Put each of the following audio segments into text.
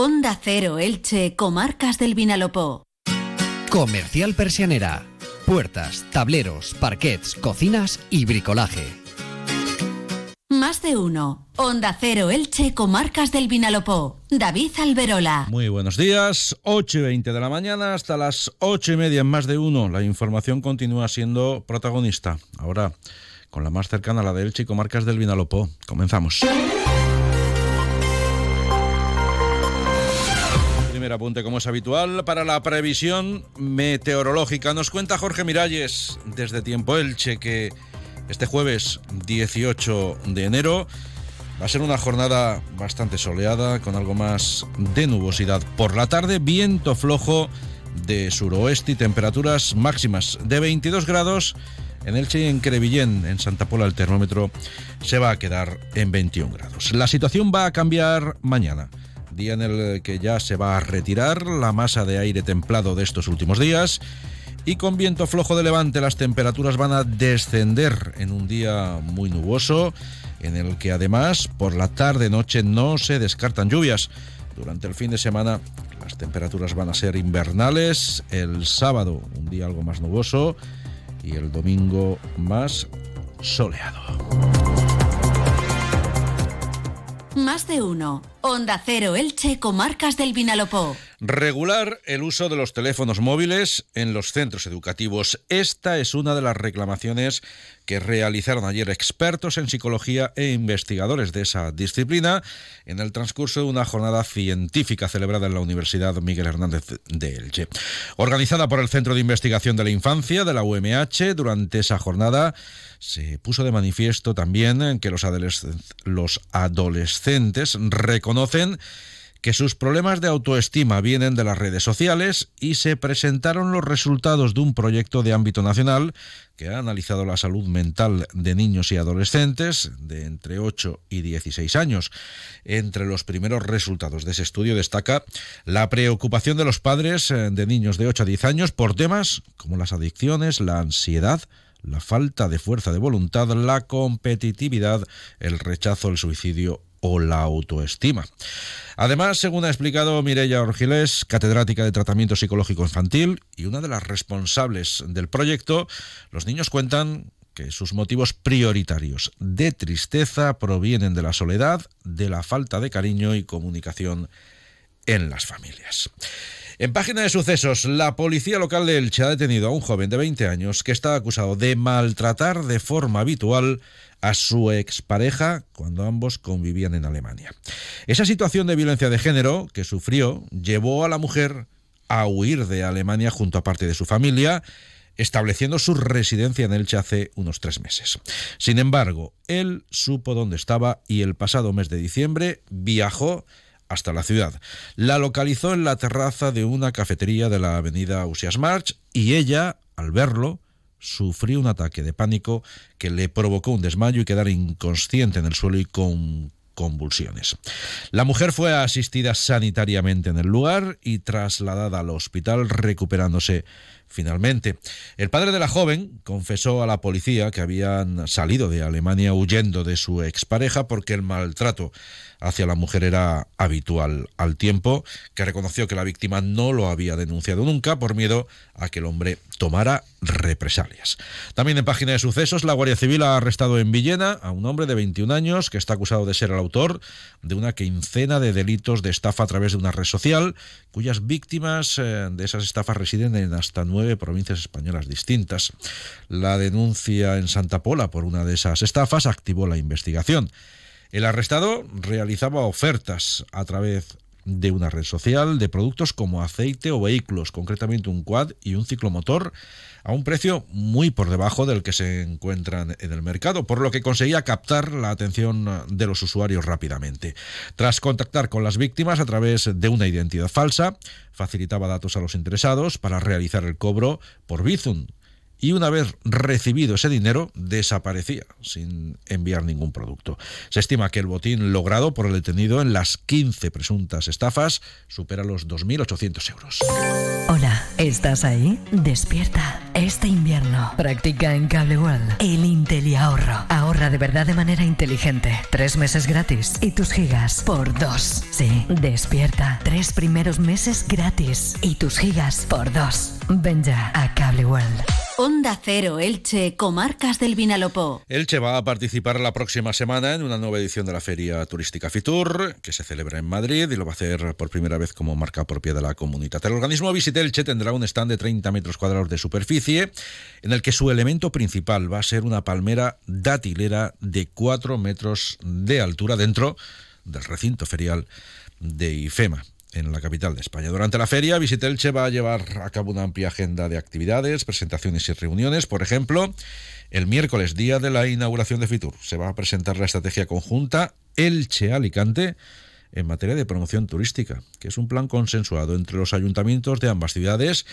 Onda Cero Elche, Comarcas del Vinalopó. Comercial Persianera. Puertas, tableros, parquets, cocinas y bricolaje. Más de uno. Onda Cero Elche, Comarcas del Vinalopó. David Alberola. Muy buenos días. 8 y 20 de la mañana hasta las 8 y media en Más de uno. La información continúa siendo protagonista. Ahora con la más cercana, la de Elche y Comarcas del Vinalopó. Comenzamos. Apunte, como es habitual, para la previsión meteorológica. Nos cuenta Jorge Miralles desde Tiempo Elche que este jueves 18 de enero va a ser una jornada bastante soleada, con algo más de nubosidad. Por la tarde, viento flojo de suroeste y temperaturas máximas de 22 grados en Elche y en Crevillén, en Santa Pola, el termómetro se va a quedar en 21 grados. La situación va a cambiar mañana, día en el que ya se va a retirar la masa de aire templado de estos últimos días y con viento flojo de levante las temperaturas van a descender en un día muy nuboso en el que además por la tarde-noche no se descartan lluvias. Durante el fin de semana las temperaturas van a ser invernales, el sábado un día algo más nuboso y el domingo más soleado. Más de uno. Onda Cero Elche, Comarcas del Vinalopó. Regular el uso de los teléfonos móviles en los centros educativos. Esta es una de las reclamaciones que realizaron ayer expertos en psicología e investigadores de esa disciplina en el transcurso de una jornada científica celebrada en la Universidad Miguel Hernández de Elche. Organizada por el Centro de Investigación de la Infancia de la UMH, durante esa jornada se puso de manifiesto también que los, los adolescentes reconocen que sus problemas de autoestima vienen de las redes sociales y se presentaron los resultados de un proyecto de ámbito nacional que ha analizado la salud mental de niños y adolescentes de entre 8 y 16 años. Entre los primeros resultados de ese estudio destaca la preocupación de los padres eh, de niños de 8 a 10 años por temas como las adicciones, la ansiedad, la falta de fuerza de voluntad, la competitividad, el rechazo, el suicidio o la autoestima. Además, según ha explicado Mireia Orgiles, catedrática de tratamiento psicológico infantil y una de las responsables del proyecto, los niños cuentan que sus motivos prioritarios de tristeza provienen de la soledad, de la falta de cariño y comunicación en las familias. En página de sucesos, la policía local de Elche ha detenido a un joven de 20 años que está acusado de maltratar de forma habitual a su expareja cuando ambos convivían en Alemania. Esa situación de violencia de género que sufrió llevó a la mujer a huir de Alemania junto a parte de su familia, estableciendo su residencia en Elche hace unos tres meses. Sin embargo, él supo dónde estaba y el pasado mes de diciembre viajó hasta la ciudad. La localizó en la terraza de una cafetería de la avenida Usias March y ella, al verlo, sufrió un ataque de pánico que le provocó un desmayo y quedar inconsciente en el suelo y con convulsiones. La mujer fue asistida sanitariamente en el lugar y trasladada al hospital recuperándose finalmente. El padre de la joven confesó a la policía que habían salido de Alemania huyendo de su expareja porque el maltrato hacia la mujer era habitual al tiempo, que reconoció que la víctima no lo había denunciado nunca por miedo a que el hombre tomara represalias. También en página de sucesos, la Guardia Civil ha arrestado en Villena a un hombre de 21 años que está acusado de ser el autor de una quincena de delitos de estafa a través de una red social, cuyas víctimas eh, de esas estafas residen en hasta nueve provincias españolas distintas. La denuncia en Santa Pola por una de esas estafas activó la investigación. El arrestado realizaba ofertas a través de una red social de productos como aceite o vehículos, concretamente un quad y un ciclomotor, a un precio muy por debajo del que se encuentran en el mercado, por lo que conseguía captar la atención de los usuarios rápidamente. Tras contactar con las víctimas a través de una identidad falsa, facilitaba datos a los interesados para realizar el cobro por Bizum, y una vez recibido ese dinero desaparecía sin enviar ningún producto. Se estima que el botín logrado por el detenido en las 15 presuntas estafas supera los 2.800 euros. Hola, ¿estás ahí? Despierta. Este invierno practica en Cable World el Intel ahorro. Ahorra de verdad de manera inteligente. Tres meses gratis y tus gigas por dos. Sí, despierta. Tres primeros meses gratis y tus gigas por dos. Ven ya a Cable World. Onda Cero Elche, Comarcas del Vinalopó. Elche va a participar la próxima semana en una nueva edición de la Feria Turística Fitur, que se celebra en Madrid y lo va a hacer por primera vez como marca propia de la comunidad. El organismo Visit Elche tendrá un stand de 30 metros cuadrados de superficie, en el que su elemento principal va a ser una palmera datilera de 4 metros de altura dentro del recinto ferial de IFEMA en la capital de España. Durante la feria, Visitelche va a llevar a cabo una amplia agenda de actividades, presentaciones y reuniones. Por ejemplo, el miércoles, día de la inauguración de Fitur, se va a presentar la estrategia conjunta Elche-Alicante en materia de promoción turística, que es un plan consensuado entre los ayuntamientos de ambas ciudades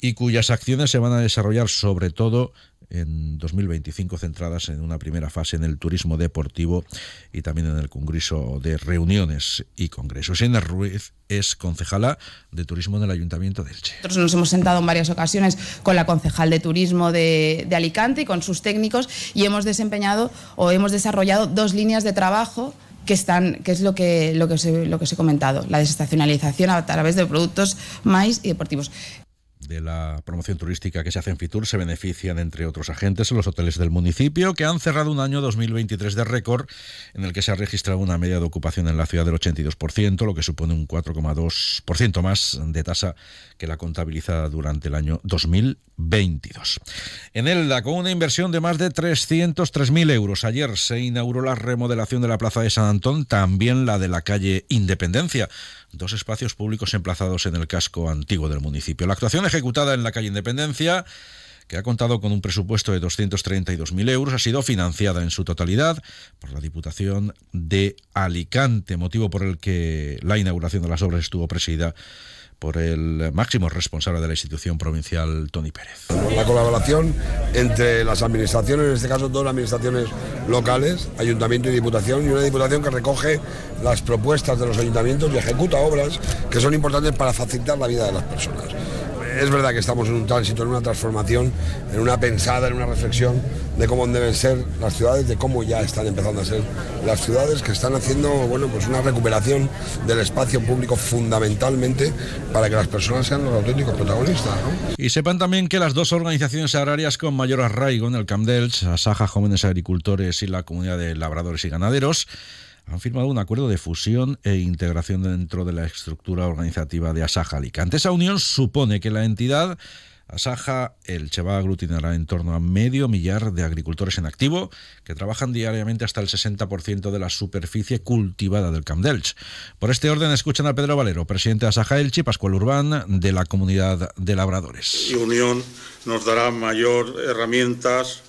y cuyas acciones se van a desarrollar sobre todo en 2025 centradas en una primera fase en el turismo deportivo y también en el Congreso de Reuniones y Congresos. Ena Ruiz es concejala de turismo en el Ayuntamiento de Elche. Nosotros nos hemos sentado en varias ocasiones con la concejal de turismo de, Alicante y con sus técnicos y hemos desempeñado o hemos desarrollado dos líneas de trabajo que están, que es lo que, lo que, os he, lo que os he comentado, la desestacionalización a través de productos más y deportivos de la promoción turística que se hace en Fitur se benefician, entre otros agentes, los hoteles del municipio, que han cerrado un año 2023 de récord en el que se ha registrado una media de ocupación en la ciudad del 82%, lo que supone un 4,2% más de tasa que la contabilizada durante el año 2022. En Elda, con una inversión de más de 303.000 euros. Ayer se inauguró la remodelación de la Plaza de San Antón, también la de la calle Independencia dos espacios públicos emplazados en el casco antiguo del municipio. La actuación ejecutada en la calle Independencia que ha contado con un presupuesto de 232.000 euros, ha sido financiada en su totalidad por la Diputación de Alicante, motivo por el que la inauguración de las obras estuvo presidida por el máximo responsable de la institución provincial, Tony Pérez. La colaboración entre las administraciones, en este caso dos administraciones locales, ayuntamiento y diputación, y una diputación que recoge las propuestas de los ayuntamientos y ejecuta obras que son importantes para facilitar la vida de las personas es verdad que estamos en un tránsito, en una transformación, en una pensada, en una reflexión de cómo deben ser las ciudades, de cómo ya están empezando a ser las ciudades que están haciendo bueno, pues una recuperación del espacio público fundamentalmente para que las personas sean los auténticos protagonistas. Y sepan también que las dos organizaciones agrarias con mayor arraigo en el Camp Asaja Jóvenes Agricultores y la Comunidad de Labradores y Ganaderos, han firmado un acuerdo de fusión e integración dentro de la estructura organizativa de Asaja Alicante. Esa unión supone que la entidad Asaja el Cheva aglutinará en torno a medio millar de agricultores en activo que trabajan diariamente hasta el 60% de la superficie cultivada del Camp Delch. Por este orden escuchan a Pedro Valero, presidente de Asaja Elche, Pascual Urbán, de la comunidad de labradores. Y unión nos dará mayor herramientas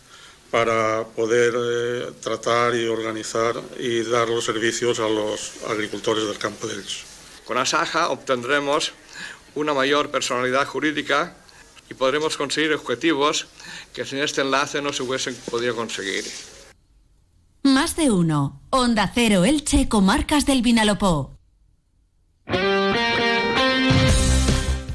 para poder eh, tratar y organizar y dar los servicios a los agricultores del campo de Elche. Con Asaja obtendremos una mayor personalidad jurídica y podremos conseguir objetivos que sin este enlace no se hubiesen podido conseguir. Más de uno. Onda Cero Elche, Comarcas del Vinalopó.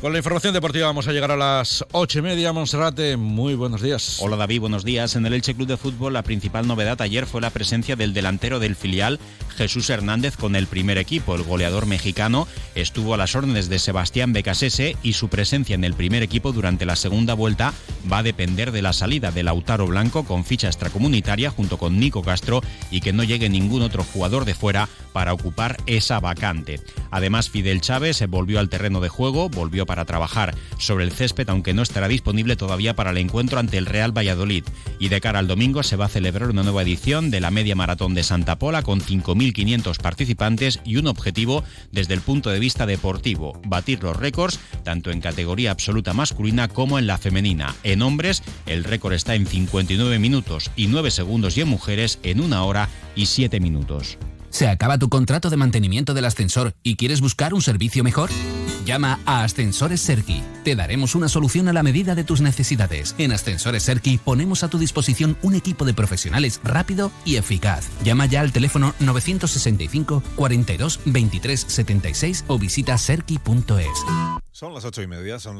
Con la información deportiva vamos a llegar a las ocho y media. Monserrate, muy buenos días. Hola David, buenos días. En el Elche Club de Fútbol la principal novedad ayer fue la presencia del delantero del filial, Jesús Hernández, con el primer equipo. El goleador mexicano estuvo a las órdenes de Sebastián Becasese y su presencia en el primer equipo durante la segunda vuelta va a depender de la salida de Lautaro Blanco con ficha extracomunitaria junto con Nico Castro y que no llegue ningún otro jugador de fuera para ocupar esa vacante. Además, Fidel Chávez se volvió al terreno de juego, volvió para trabajar sobre el césped, aunque no estará disponible todavía para el encuentro ante el Real Valladolid. Y de cara al domingo se va a celebrar una nueva edición de la Media Maratón de Santa Pola con 5.500 participantes y un objetivo desde el punto de vista deportivo, batir los récords tanto en categoría absoluta masculina como en la femenina. En hombres, el récord está en 59 minutos y 9 segundos y en mujeres en una hora y 7 minutos. ¿Se acaba tu contrato de mantenimiento del ascensor y quieres buscar un servicio mejor? Llama a Ascensores Serki. Te daremos una solución a la medida de tus necesidades. En Ascensores Serki ponemos a tu disposición un equipo de profesionales rápido y eficaz. Llama ya al teléfono 965 42 23 76 o visita serki.es. Son las ocho y media, son